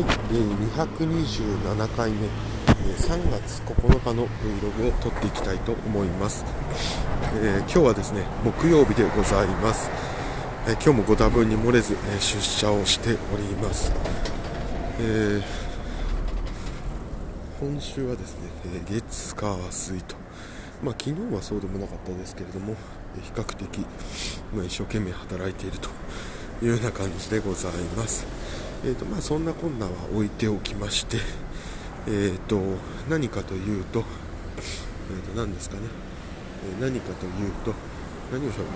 はい、え、227回目、え、3月9日の Vlog を撮っていきたいと思います、えー今日はですね木曜日でございます、えー今日もご多分に漏れず、えー出社をしております、えー今週はですね、えー月火水と。まあ昨日はそうでもなかったですけれどもえ比較的、まあ、一生懸命働いているというような感じでございます。えーとまあ、そんなこんなは置いておきまして、えー、と何かというと,、えー、と何ですかね、えー何かというと何をしゃべる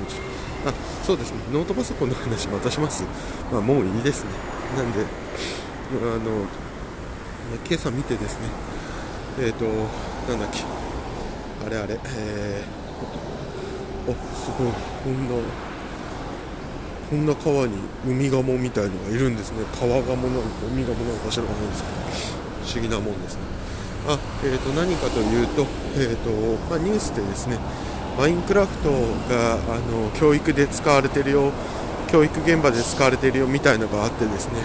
あそうですね。ノートパソコンの話またします、まあ、もういいですね。なんであの今朝見てですね。えっ、となんだっけ。あれあれ。えー、おすごい。こんなこんな川にウミガモみたいのがいるんですね。川ガモなのかウミガモなのか知らないんですけど不思議なもんですね。あ、えー、と何かというと,、えーとまあ、ニュースでですねマインクラフトがあの教育で使われてるよ教育現場で使われてるよみたいなのがあってですね。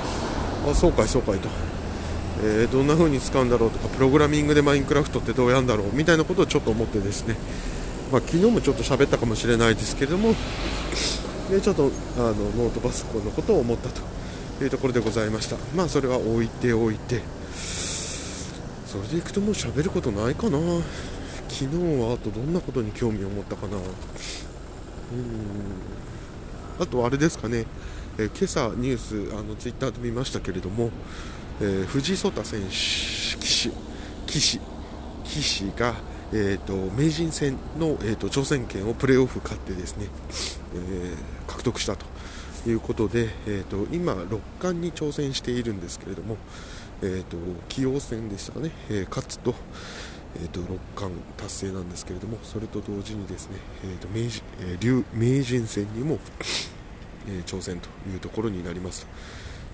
あそうかいそうかいと、えーどんな風に使うんだろうとかプログラミングでマインクラフトってどうやんだろうみたいなことをちょっと思ってですね、まあ、昨日もちょっと喋ったかもしれないですけれどもでちょっとあのノートパソコンのことを思ったというところでございました。まあそれは置いておいて。それでいくともう喋ることないかな。昨日はあとどんなことに興味を持ったかな。うん。あとあれですかね、えー今朝ニュースあのツイッターで見ましたけれども、えー藤井聡太選手棋士棋士。棋士がえー、と名人戦の、えー、と挑戦権をプレーオフ勝ってですね、えー獲得したということで、えー、と今、六冠に挑戦しているんですけれども、えー、と棋王戦でしたかね、えー勝つと,、えー、と六冠達成なんですけれどもそれと同時にですね、えー、と名人えー竜名人戦にも、えー挑戦というところになります。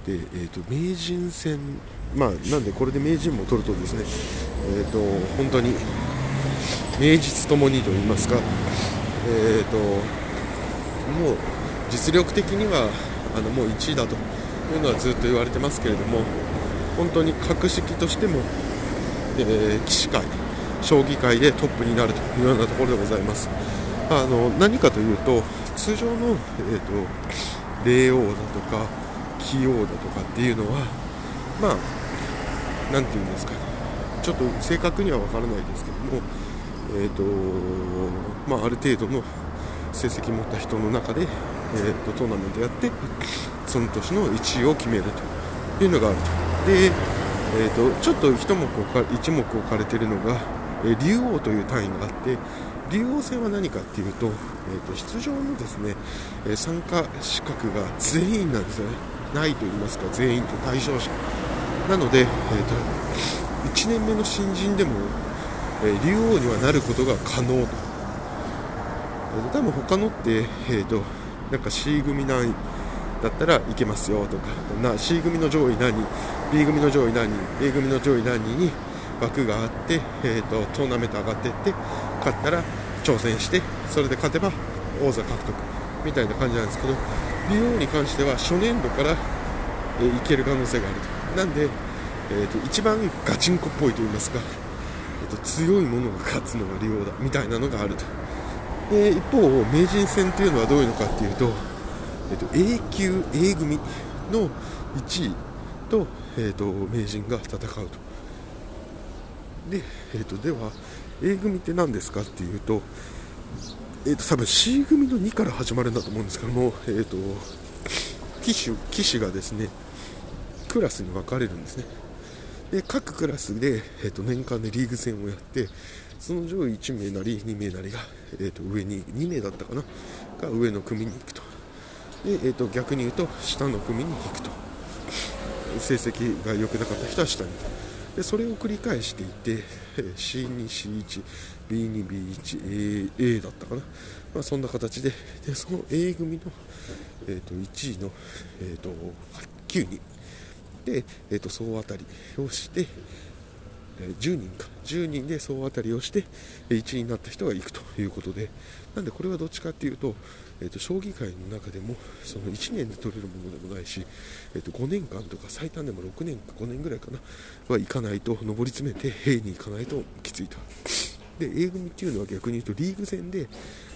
でえー、と名人戦、まあ、なんでこれで名人も取るとですね、えー、と本当に名実ともにと言いますか、えー、ともう実力的にはあのもう1位だというのはずっと言われてますけれども本当に格式としても、えー棋士界、将棋界でトップになるというようなところでございます。あの何かというと通常の、えー、と霊王だとか棋王だとかっていうのはまあなんていうんですかちょっと正確には分からないですけども、えーとまあ、ある程度の成績持った人の中で、えー、とトーナメントやってその年の1位を決めるというのがあると。で、えー、とちょっと一目置か一目置かれているのが、え竜王という単位があって竜王戦は何かっていうと,、えー、と出場のですね、え参加資格が全員なんですよね。ないと言いますか全員と対象者。なので、えー、と1年目の新人でも、えー竜王にはなることが可能、と。多分他のって、えー、となんか C 組何位だったらいけますよとかな C 組の上位何人 B 組の上位何人 A 組の上位何人に枠があって、えー、とトーナメント上がっていって勝ったら挑戦してそれで勝てば王座獲得みたいな感じなんです。けど竜王に関しては初年度から、えーいける可能性があると。なんで、えー、と一番ガチンコっぽいと言いますか、えー、と強いものが勝つのが竜王だみたいなのがあると。で一方名人戦というのはどういうのかっていうと,、えー、と A 級 A 組の1位と,、えー、と名人が戦うと。で,、えー、とでは A 組って何ですかっていうと,、えー、と多分 C 組の2から始まるんだと思うんですけども、えー、と騎手騎手がですねクラスに分かれるんですね。で各クラスで、えー、と年間でリーグ戦をやってその上位1名なり2名なりが、えー、と上に2名だったかな？が上の組に行くと。で、えー、と逆に言うと下の組に行くと。成績が良くなかった人は下に。でそれを繰り返していて C2、C1、B2、B1、A, A だったかな、まあ、そんな形で。でその A 組の、えー、と1位の、えー、と9人。で、えー、と総当たりをして、え、10人か。10人で総当たりをして1位になった人が行くということで。なんでこれはどっちかっていうと,、えーと、将棋界の中でもその1年で取れるものでもないし、えーと、5年間とか最短でも6年か5年ぐらいかなは行かないと上り詰めて A に行かないときついと。で A 組っていうのは逆に言うとリーグ戦で、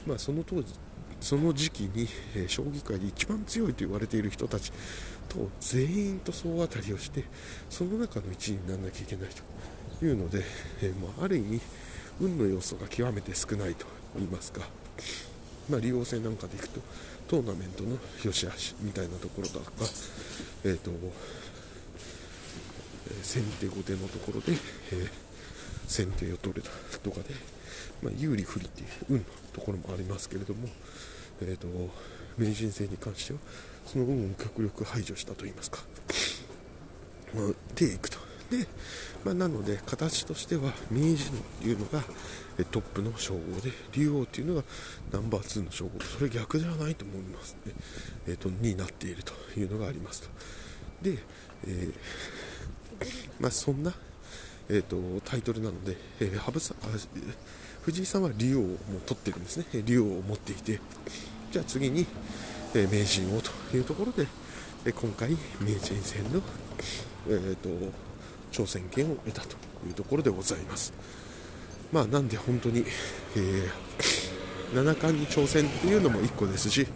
まあ、その当時その時期に、え、将棋界で一番強いと言われている人たちと全員と総当たりをしてその中の1位にならなきゃいけないと。いうので、えー、まあ、ある意味運の要素が極めて少ないと言いますか、まあ、利用戦なんかでいくとトーナメントの良し悪しみたいなところだとか、えーと先手後手のところで、えー、先手を取れたとかで、まあ、有利不利っていう運のところもありますけれども、えーと、名人戦に関してはその運を極力排除したといいますか、まあ、でいくとで、まあ、なので形としては名人というのがトップの称号で竜王というのがナンバー2の称号。それ逆ではないと思いますね、えーと、になっているというのがありますと。で、えー、まあ、そんな、えーと、タイトルなので、えー、羽生さん藤井さんは竜王をもう取ってるんですね。竜王を持っていて。じゃあ次に、え、名人王というところで、え今回名人戦の、えーと、挑戦権を得たというところでございます。まあなんで本当に、えー、七冠に挑戦っていうのも1個ですし、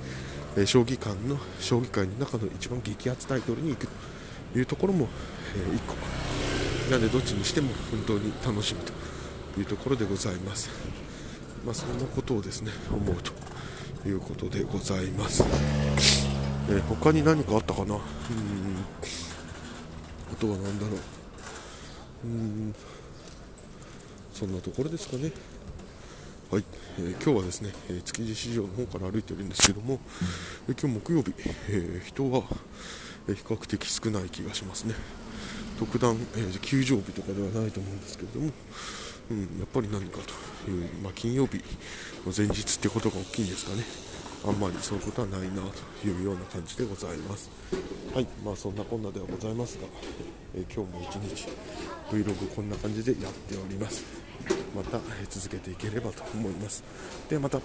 え将棋界の将棋界の中の一番激アツタイトルに行くというところも、え1個。なんでどっちにしても本当に楽しみというところでございます。まあ、そんなことをですね思うということでございます。えー、他に何かあったかな？うん。あとは何だろう。そんなところですかね。はい、えー、今日はですね、えー、築地市場の方から歩いてるんですけども、えー、今日木曜日、え人は、比較的少ない気がしますね。特段、え休場日とかではないと思うんですけれども、うん、やっぱり何かという、まあ、金曜日の前日ってことが大きいんですかね。あんまりそういうことはないなというような感じでございます。はい、まあそんなこんなではございますが、えー、今日も一日 Vlog こんな感じでやっております。また、えー、続けていければと思います。ではまた。